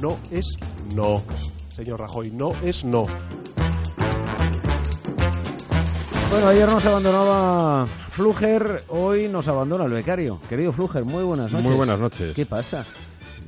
no es no. Señor Rajoy, no es no. Bueno, ayer nos abandonaba Fluger, hoy nos abandona el becario. Querido Fluger, muy buenas noches. Muy buenas noches. ¿Qué pasa?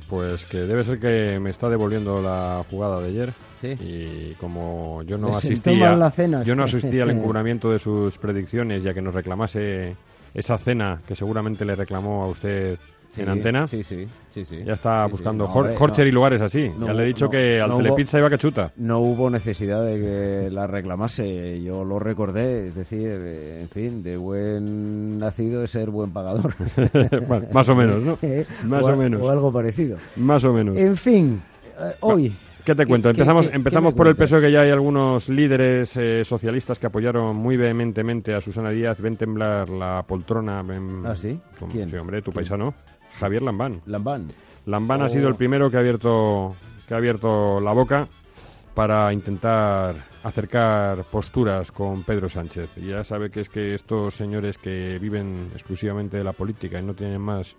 Pues que debe ser que me está devolviendo la jugada de ayer. Sí. Y como yo no asistía, mal la cena. yo no asistía al encubrimiento de sus predicciones, ya que nos reclamase esa cena que seguramente le reclamó a usted Sí, en antena. Sí, sí, sí, sí. Ya está Sí, buscando No, Hor- Horcher no. y lugares así. No ya le he dicho que al Telepizza iba que chuta. No hubo necesidad de que la reclamase, yo lo recordé, es decir, en fin, de buen nacido es ser buen pagador. Bueno, más o menos, ¿no? Eh, Más o menos. O algo parecido. Más o menos. En fin, eh, hoy... ¿Qué te cuento? ¿Qué- Empezamos, qué- empezamos por el peso que ya hay algunos líderes eh, socialistas que apoyaron muy vehementemente a Susana Díaz. Ven temblar la poltrona. ven- ¿Ah, sí? ¿Quién? Sí, hombre, tu paisano. Javier Lambán. Lambán. Lambán Oh. ha sido el primero que ha abierto que ha abierto la boca para intentar acercar posturas con Pedro Sánchez. Y ya sabe que es que estos señores que viven exclusivamente de la política y no tienen más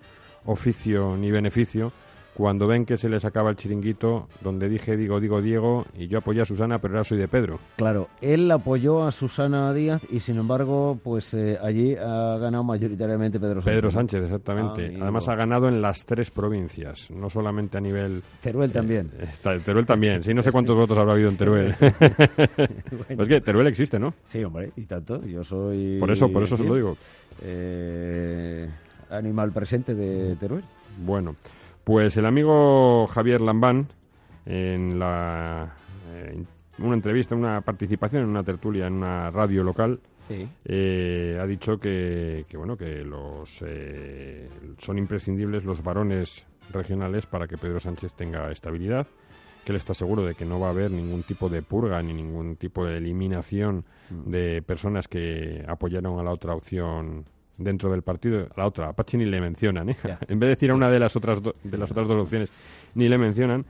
oficio ni beneficio, cuando ven que se les acaba el chiringuito, donde dije digo, digo Diego, y yo apoyé a Susana, pero ahora soy de Pedro. Claro, él apoyó a Susana Díaz y sin embargo, pues eh, allí ha ganado mayoritariamente Pedro Sánchez. Pedro. Sánchez, exactamente. Amigo. Además ha ganado en las tres provincias, no solamente a nivel Teruel también. Está, Teruel también, sí, no sé cuántos votos habrá habido en Teruel. Pues que Teruel existe, ¿no? Sí, hombre, y tanto. Yo soy. Por eso, por eso se lo digo. eh, animal presente de Teruel. Bueno, pues el amigo Javier Lambán, en la, eh, una entrevista, una participación en una tertulia en una radio local, Sí. eh, ha dicho que, que, bueno que los eh, son imprescindibles los varones regionales para que Pedro Sánchez tenga estabilidad que él está seguro de que no va a haber ningún tipo de purga ni ningún tipo de eliminación de personas que apoyaron a la otra opción dentro del partido a la otra a Pachi ni le mencionan ¿eh? En vez de decir a una de las otras do- de las otras dos opciones ni le mencionan.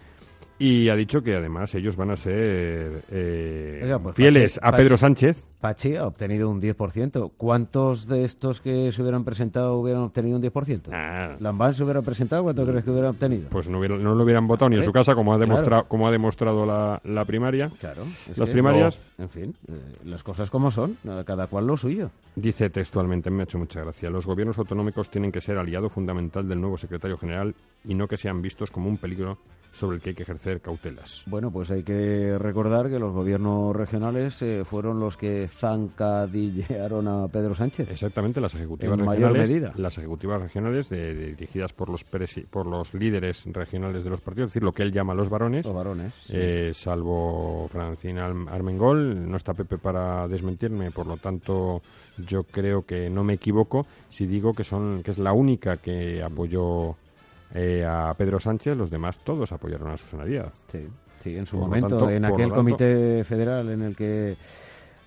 Y ha dicho que además ellos van a ser eh, Oiga, pues fieles a Pedro Sánchez Pachi ha obtenido un 10%. ¿Cuántos de estos que se hubieran presentado hubieran obtenido un 10%? Ah, ¿Lambán se hubiera presentado? ¿Cuánto crees que hubiera obtenido? pues no, hubiera- no lo hubieran votado ni en su casa, como ha Claro. demostrado, como ha demostrado la, la primaria. Claro. Las primarias- En fin, eh, las cosas como son, eh, cada cual lo suyo. Dice textualmente, me ha hecho mucha gracia, los gobiernos autonómicos tienen que ser aliado fundamental del nuevo secretario general y no que sean vistos como un peligro sobre el que hay que ejercer cautelas. Bueno, pues hay que recordar que los gobiernos regionales eh, fueron los que zancadillearon a Pedro Sánchez. Exactamente, las ejecutivas En mayor regionales, medida. las ejecutivas regionales de- de- dirigidas por los presi- por los líderes regionales de los partidos, es decir, lo que él llama los varones, Los varones. sí. Eh, salvo Francina Arm- Armengol, no está Pepe para desmentirme, por lo tanto yo creo que no me equivoco si digo que son que es la única que apoyó eh, a Pedro Sánchez, los demás todos apoyaron a Susana Díaz. Sí, sí, en su Por momento, tanto- en aquel tanto- comité federal en el que...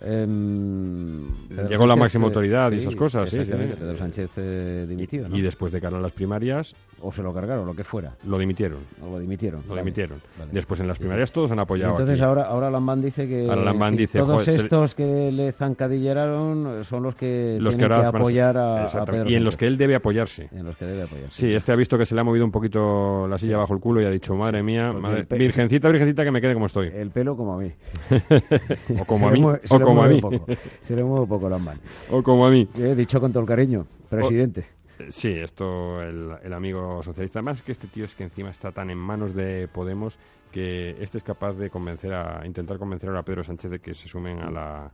em, Llegó la máxima eh, autoridad y esas cosas, sí. Pedro Sánchez eh, dimitió, ¿no? Y después de a las primarias O se lo cargaron, lo que fuera. lo dimitieron. O lo dimitieron. Lo vale, dimitieron. vale. Después en las primarias todos han apoyado. entonces aquí. ahora, ahora Lambán dice que, Ahora Lambán que dice, todos joder, estos que le zancadillearon son los que los que tienen ahora que van a ser- apoyar a, a Exactamente. Pedro y en los que él debe apoyarse. En los que debe apoyar. Sí, este ha visto que se le ha movido un poquito la silla bajo el culo y ha dicho, madre mía, madre- pe- virgencita, virgencita, que me quede como estoy. El pelo como a mí. o como a mí, o como a mí, poco. Se le mueve poco Lambán. o como a mí. He dicho con todo el cariño, presidente. Eh, Sí, esto, el, el amigo socialista. Además, que este tío es que encima está tan en manos de Podemos que este es capaz de convencer a, intentar convencer ahora a Pedro Sánchez de que se sumen a la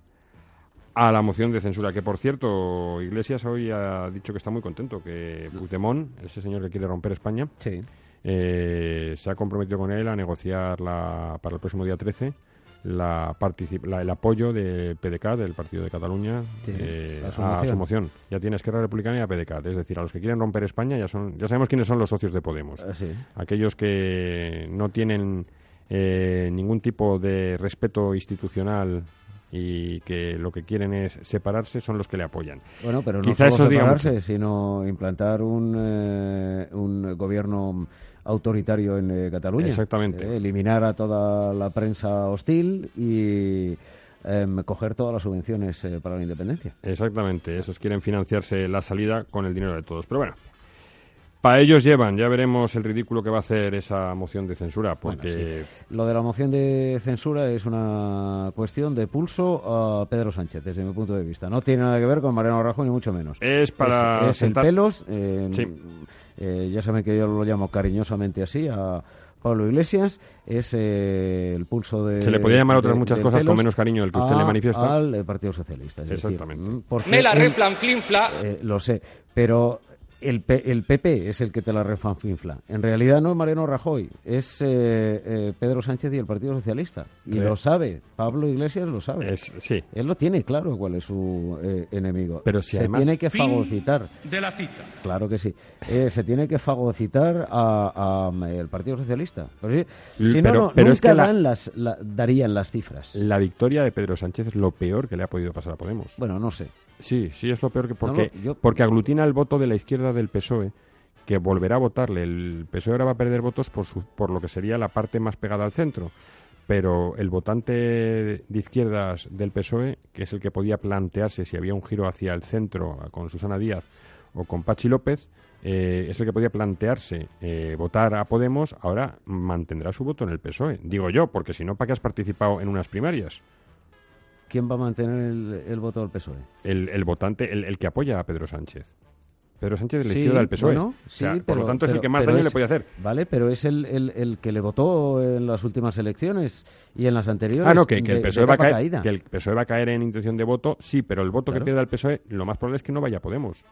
a la moción de censura. Que por cierto, Iglesias hoy ha dicho que está muy contento, que Puigdemont, ese señor que quiere romper España, Sí. eh, se ha comprometido con él a negociar la, para el próximo día 13 la la- el apoyo del PDCAT, del Partido de Cataluña, Sí, eh, a su moción. Ya tiene Esquerra Republicana y a PDCAT. Es decir, a los que quieren romper España ya, son, ya sabemos quiénes son los socios de Podemos. Ah, sí. Aquellos que no tienen eh, ningún tipo de respeto institucional y que lo que quieren es separarse son los que le apoyan. Bueno, pero no Quizá solo eso separarse, sino implantar un, eh, un gobierno autoritario en eh, Cataluña. Exactamente. Eh, eliminar a toda la prensa hostil y em, coger todas las subvenciones eh, para la independencia. Exactamente, esos quieren financiarse la salida con el dinero de todos. Pero bueno, para ellos llevan, ya veremos el ridículo que va a hacer esa moción de censura, porque Lo de la moción de censura es una cuestión de pulso a Pedro Sánchez, desde mi punto de vista. No tiene nada que ver con Mariano Rajoy, ni mucho menos. es para es, es el sentar- pelos. eh, Sí. Eh, ya saben que yo lo llamo cariñosamente así a Pablo Iglesias. Es eh, el pulso de. Se le podía llamar otras de- muchas de cosas con menos cariño del que usted a- le manifiesta. Al Partido Socialista. es decir, Exactamente. mm, porque Me la él- reflanflinfla. eh, lo sé, pero el, P- el PP es el que te la refanfinfla. En realidad no es Mariano Rajoy, es eh, eh, Pedro Sánchez y el Partido Socialista. Y lo sabe, Pablo Iglesias lo sabe. es, sí, Él lo tiene claro cuál es su eh, enemigo. Pero si se además- tiene que fagocitar. de la cita. Claro que sí. Eh, se tiene que fagocitar a, a, eh, el Partido Socialista. Pero, si no, pero- no, pero es nunca que la- las, la- darían las cifras. la victoria de Pedro Sánchez es lo peor que le ha podido pasar a Podemos. Bueno, no sé. Sí, sí, es lo peor que porque, No, yo- porque aglutina el voto de la izquierda del PSOE, que volverá a votarle. El PSOE ahora va a perder votos por, su- por lo que sería la parte más pegada al centro. Pero el votante de izquierdas del PSOE, que es el que podía plantearse si había un giro hacia el centro con Susana Díaz o con Pachi López, eh, es el que podía plantearse eh, votar a Podemos, ahora mantendrá su voto en el PSOE. Digo yo, porque si no, ¿para qué has participado en unas primarias? ¿Quién va a mantener el, el voto del PSOE? el, el votante, el, el que apoya a Pedro Sánchez. Pedro Sánchez de la Sí, izquierda del PSOE. bueno, O sea, sí, por pero- lo tanto, es el que más daño es- le puede hacer. Vale, pero es el, el, el que le votó en las últimas elecciones y en las anteriores. Ah, no, que, que el PSOE de va a caer, caída. que el PSOE va a caer en intención de voto, sí, pero el voto Claro. que pierda el PSOE, E, lo más probable es que no vaya a Podemos.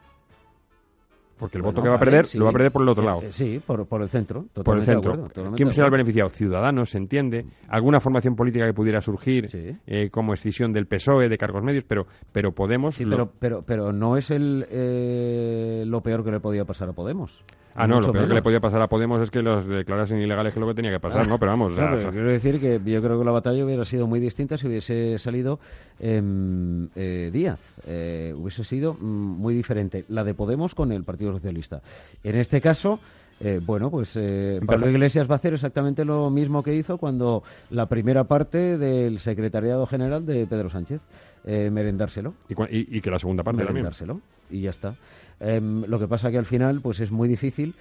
Porque el Bueno, voto que va a perder sí. lo va a perder por el otro Eh, lado. eh, sí, por, por el centro. por el centro. acuerdo, ¿Quién será el beneficiado? Ciudadanos, se entiende. Alguna formación política que pudiera surgir Sí. eh, como escisión del PSOE, de cargos medios, pero, pero Podemos... Sí, lo- pero, pero, pero no es el, eh, lo peor que le podía pasar a Podemos. Ah, no, lo peor que le podía pasar a Podemos es que los declarasen ilegales, que es lo que tenía que pasar, Ah, ¿no? Pero vamos, o sea, Claro, pero quiero decir que yo creo que la batalla hubiera sido muy distinta si hubiese salido em, eh, Díaz. Eh, hubiese sido mm, muy diferente la de Podemos con el Partido Socialista. En este caso. eh, bueno, pues eh, Pablo Iglesias va a hacer exactamente lo mismo que hizo cuando la primera parte del secretariado general de Pedro Sánchez, eh, merendárselo y, y- y que la segunda parte también. merendárselo y ya está. Em, lo que pasa que al final pues es muy difícil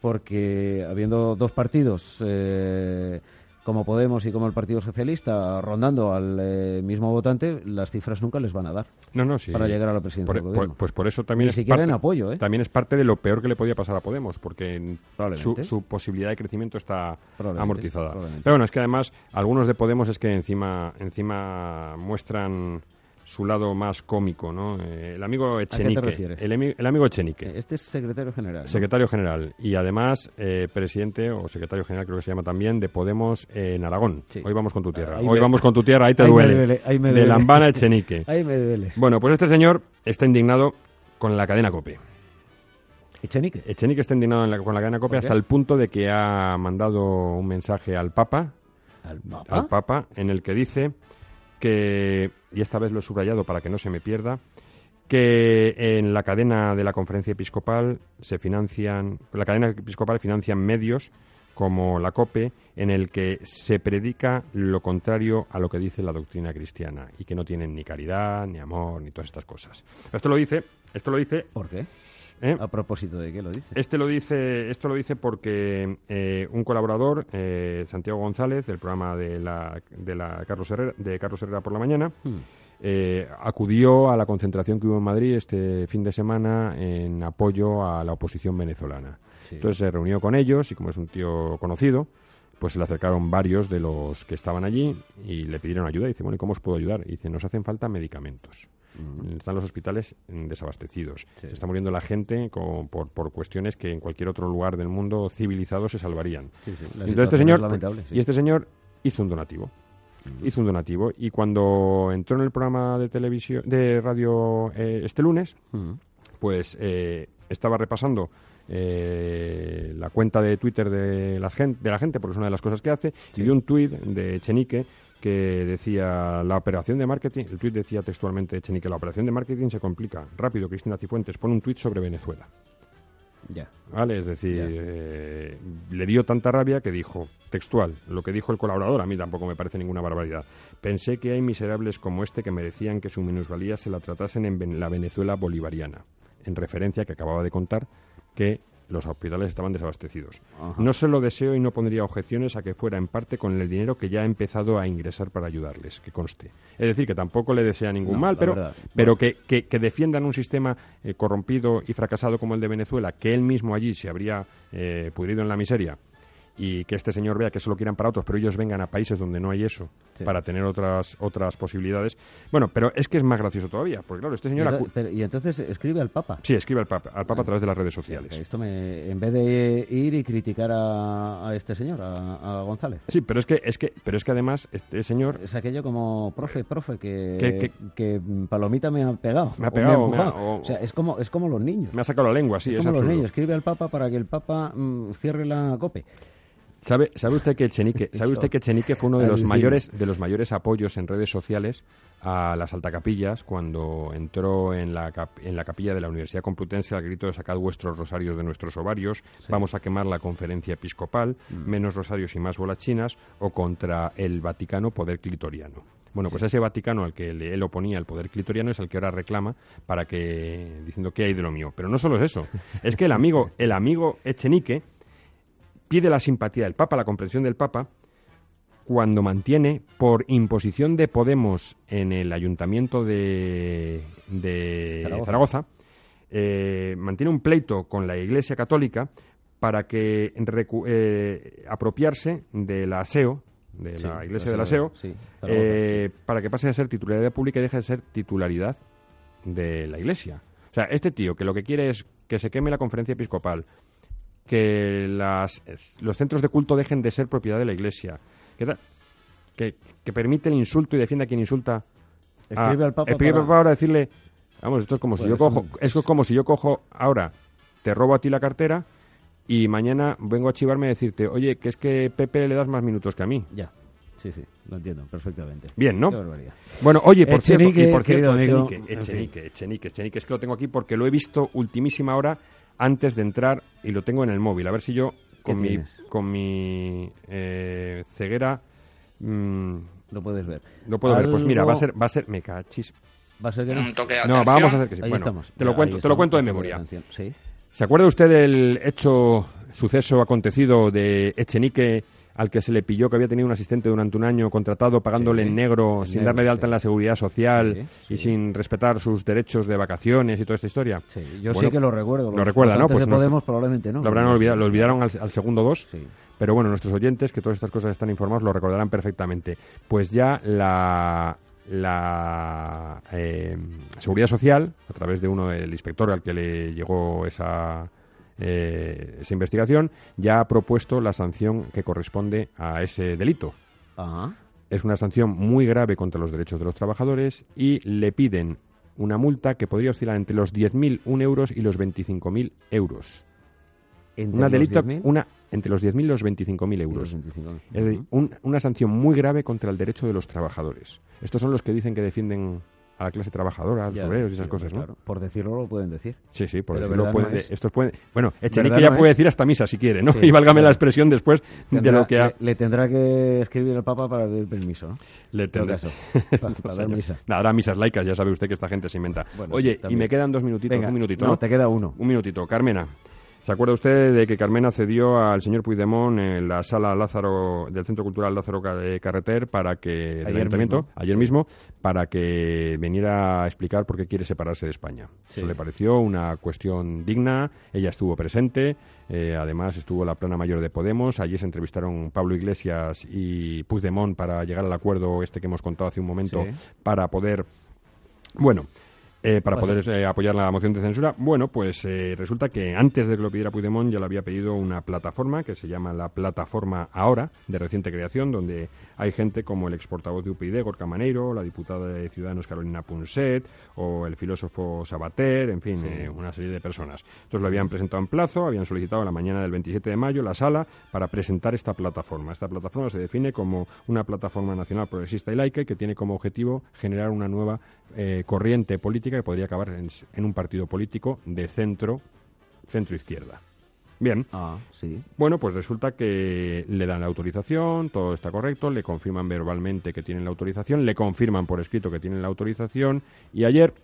porque habiendo dos partidos eh, como Podemos y como el Partido Socialista rondando al eh, mismo votante, las cifras nunca les van a dar No, no, sí. para llegar a la presidencia Por- del por- gobierno. pues por eso también Ni es siquiera parte, en apoyo, ¿eh? también es parte de lo peor que le podía pasar a Podemos, porque su, su posibilidad de crecimiento está Probablemente, amortizada. probablemente. Pero bueno, es que además algunos de Podemos es que encima encima muestran su lado más cómico, ¿no? Eh, el amigo Echenique, refieres? el, emi- el amigo Echenique. Este es secretario general. ¿no? Secretario general y además eh, presidente o secretario general creo que se llama también de Podemos en Aragón. Sí. Hoy vamos con tu tierra. Ahí Hoy me- vamos con tu tierra, ahí te ahí me duele. ahí me de duele. Lambana Echenique. Ahí me duele. Bueno, pues este señor está indignado con la cadena COPE. Echenique. Echenique está indignado en la- con la cadena COPE ¿Por qué? hasta el punto de que ha mandado un mensaje al Papa, ¿Al Papa? al Papa, en el que dice que, y esta vez lo he subrayado para que no se me pierda, que en la cadena de la conferencia episcopal se financian, la cadena episcopal financian medios como la COPE, en el que se predica lo contrario a lo que dice la doctrina cristiana y que no tienen ni caridad, ni amor, ni todas estas cosas. Esto lo dice, esto lo dice, ¿Por qué? ¿Eh? A propósito de qué lo dice. Este lo dice, esto lo dice porque eh, un colaborador, eh, Santiago González, del programa de la, de la Carlos Herrera, de Carlos Herrera por la mañana, Hmm. eh, acudió a la concentración que hubo en Madrid este fin de semana en apoyo a la oposición venezolana. Sí. Entonces se reunió con ellos y como es un tío conocido, pues se le acercaron varios de los que estaban allí y le pidieron ayuda. Y dice, bueno, ¿y cómo os puedo ayudar? Y dice, nos hacen falta medicamentos. Están los hospitales mm, desabastecidos. Sí. Se está muriendo la gente con- por, por cuestiones que en cualquier otro lugar del mundo civilizado se salvarían. Sí, sí, la Entonces situación este es señor, y este señor hizo un donativo. Hizo un donativo y cuando entró en el programa de televisión, de radio eh, este lunes, pues eh, estaba repasando eh, la cuenta de Twitter de la, gente, de la gente, porque es una de las cosas que hace, y vio un tuit de Chenique que decía la operación de marketing, el tuit decía textualmente Chenique, la operación de marketing se complica. Rápido, Cristina Cifuentes, pone un tuit sobre Venezuela. Ya. ¿Vale? Es decir, eh, le dio tanta rabia que dijo, textual, lo que dijo el colaborador, a mí tampoco me parece ninguna barbaridad. Pensé que hay miserables como este que merecían que su minusvalía se la tratasen en la Venezuela bolivariana, en referencia que acababa de contar que los hospitales estaban desabastecidos. Ajá. No se lo deseo y no pondría objeciones a que fuera en parte con el dinero que ya ha empezado a ingresar para ayudarles, que conste. Es decir, que tampoco le desea ningún No, mal, la pero, verdad. pero que, que- que defiendan un sistema eh, corrompido y fracasado como el de Venezuela, que él mismo allí se habría eh, pudrido en la miseria, y que este señor vea que se lo quieran para otros, pero ellos vengan a países donde no hay eso, Sí. para tener otras, otras posibilidades. Bueno, pero es que es más gracioso todavía, porque claro, este señor... ento- acu- pero- y entonces escribe al Papa. Sí, escribe al Papa, al Papa a través de las redes sociales. Esto me, en vez de ir y criticar a, a este señor, a, a González. Sí, pero es que, es que, pero es que además este señor Es aquello como, profe, profe, que, Que- que- que Palomita me ha pegado. Me ha o pegado, me ha- empujado. o- o sea, es como, es como los niños. me ha sacado la lengua, sí, es es como los niños. Escribe al Papa para que el Papa mm, cierre la cope. ¿Sabe, sabe usted que Echenique, sabe usted que Echenique fue uno de los mayores de los mayores apoyos en redes sociales a las altacapillas cuando entró en la cap- en la capilla de la Universidad Complutense al grito de sacad vuestros rosarios de nuestros ovarios, vamos a quemar la conferencia episcopal, Mm. menos rosarios y más bolas chinas o contra el Vaticano poder clitoriano. Bueno, pues ese Vaticano al que le- él oponía el poder clitoriano es el que ahora reclama para que diciendo que hay de lo mío. Pero no solo es eso, es que el amigo el amigo Echenique pide la simpatía del Papa, la comprensión del Papa, cuando mantiene, por imposición de Podemos en el ayuntamiento de, de Zaragoza. Zaragoza, eh, mantiene un pleito con la Iglesia Católica para que eh, apropiarse del aseo, de Sí, la Iglesia la del aseo, sí, eh, para que pase a ser titularidad pública y deje de ser titularidad de la Iglesia. O sea, este tío que lo que quiere es que se queme la conferencia episcopal, que las, los centros de culto dejen de ser propiedad de la Iglesia, que, da- que, que permite el insulto y defiende a quien insulta. a- Escribe al Papa escribe para- al Papa ahora decirle, vamos, esto es como si Pues yo es cojo, un- esto es como si yo cojo ahora, te robo a ti la cartera y mañana vengo a chivarme a decirte, oye, que es que Pepe le das más minutos que a mí. Ya. Sí, sí, lo entiendo perfectamente. Bien, ¿no? Qué barbaridad. Bueno, oye, por Echenique, cierto, y por cierto, Echenique, en Echenique, Echenique, Echenique, es que lo tengo aquí porque lo he visto ultimísima hora antes de entrar y lo tengo en el móvil. A ver si yo con ¿Qué mi tienes? con mi eh, ceguera mm, Lo puedes ver. lo puedo ver. Pues mira, va a ser va a ser me cachis. Va a ser que no. Un toque de No, vamos a hacer que sí. Ahí Bueno, estamos. te lo cuento, te lo cuento de memoria. Sí. ¿Se acuerda usted del hecho, suceso acontecido de Echenique al que se le pilló que había tenido un asistente durante un año contratado pagándole Sí, en negro en sin negro, darle de alta sí. en la seguridad social Sí, y sin respetar sus derechos de vacaciones y toda esta historia? Sí, yo Bueno, sí que lo recuerdo. lo recuerda, ¿no? Pues de nuestro- Podemos probablemente no. Lo habrán olvidado, lo olvidaron al, al segundo dos. Sí. Pero bueno, nuestros oyentes, que todas estas cosas están informados, lo recordarán perfectamente. Pues ya la, la eh, Seguridad Social, a través de uno del inspector al que le llegó esa, eh, esa investigación, ya ha propuesto la sanción que corresponde a ese delito. Ajá. Es una sanción muy grave contra los derechos de los trabajadores y le piden una multa que podría oscilar entre los 10.001 euros y los 25.000 euros. Entre Una los delito, 10.000 una entre los 10.000 y los 25.000 y los euros. 25.000. Es decir, un- una sanción muy grave contra el derecho de los trabajadores. Estos son los que dicen que defienden a la clase trabajadora, a los Ya, obreros y esas sí, cosas, ¿no? claro. Por decirlo lo pueden decir. Sí, sí, por Pero decirlo pueden- no es. estos pueden, bueno, Echenique ya no puede es. decir hasta misa si quiere, ¿no? Sí, y válgame claro. la expresión después de lo que ha... le, le tendrá que escribir el Papa para pedir permiso, ¿no? Le tendrá- caso, para, para dar misa. Nada, dará misas laicas, ya sabe usted que esta gente se inventa. Bueno, Oye, sí, y me quedan dos minutitos, Venga, un minutito, no, ¿no? te queda uno. Un minutito. Carmena, ¿se acuerda usted de que Carmena cedió al señor Puigdemont en la sala Lázaro del Centro Cultural Lázaro Ca- eh, Carreter para que del Ayer ayuntamiento, mismo. ayer mismo, para que viniera a explicar por qué quiere separarse de España? Sí. Eso le pareció una cuestión digna. Ella estuvo presente, eh, además estuvo la plana mayor de Podemos. Allí se entrevistaron Pablo Iglesias y Puigdemont para llegar al acuerdo este que hemos contado hace un momento Sí. para poder bueno, eh, para Pasa. poder eh, apoyar la moción de censura. Bueno, pues eh, resulta que antes de que lo pidiera Puigdemont ya le había pedido una plataforma que se llama la Plataforma Ahora, de reciente creación, donde hay gente como el ex portavoz de UPyD, Gorka Maneiro, la diputada de Ciudadanos Carolina Punset, o el filósofo Sabater, en fin, una serie de personas. Entonces lo habían presentado en plazo, habían solicitado la mañana del 27 de mayo la sala para presentar esta plataforma. Esta plataforma se define como una plataforma nacional progresista y laica y que tiene como objetivo generar una nueva corriente política que podría acabar en, en un partido político de centro, centro-izquierda. Bien. Ah, sí. Bueno, pues resulta que le dan la autorización, todo está correcto, le confirman verbalmente que tienen la autorización, le confirman por escrito que tienen la autorización y ayer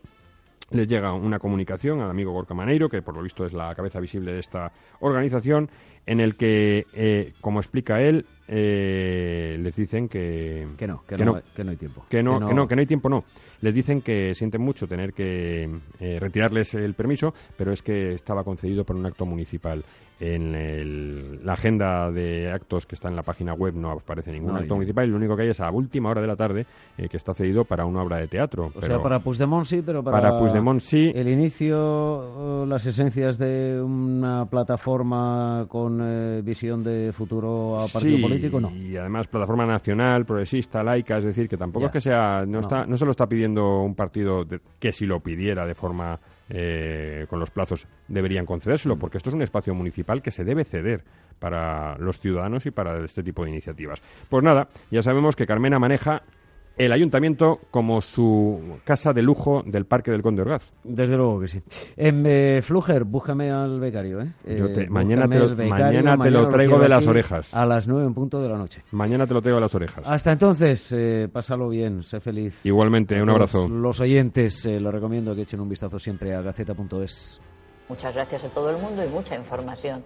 les llega una comunicación al amigo Gorka Maneiro, que por lo visto es la cabeza visible de esta organización, en el que, eh, como explica él, eh, les dicen que, Que no, que, que no, no, que no hay tiempo. que no, que no, que no hay tiempo, no. Les dicen que sienten mucho tener que eh, retirarles el permiso, pero es que estaba concedido por un acto municipal. En el- la agenda de actos que está en la página web no aparece ningún No hay. acto municipal y lo único que hay es a última hora de la tarde eh, que está cedido para una obra de teatro. O pero sea, para Puigdemont sí, pero para, para Puigdemont sí. el inicio, las esencias de una plataforma con eh, visión de futuro a partido Sí, político, no. Y además plataforma nacional, progresista, laica, es decir, que tampoco Ya. es que sea, no, No. Está, no se lo está pidiendo un partido de- que si lo pidiera de forma eh, con los plazos deberían concedérselo, Mm. porque esto es un espacio municipal que se debe ceder para los ciudadanos y para este tipo de iniciativas. Pues nada, ya sabemos que Carmena maneja el ayuntamiento como su casa de lujo del Parque del Conde Orgaz. Desde luego que sí. Em, eh, Fluger, búscame al becario, ¿eh? Yo te- Eh, mañana te lo- al becario, mañana te lo traigo de las orejas. A las nueve en punto de la noche. Mañana te lo traigo a las orejas. Hasta entonces, eh, pásalo bien, sé feliz. Igualmente, A un abrazo. Los oyentes, eh, lo recomiendo que echen un vistazo siempre a gaceta.es. Muchas gracias a todo el mundo y mucha información.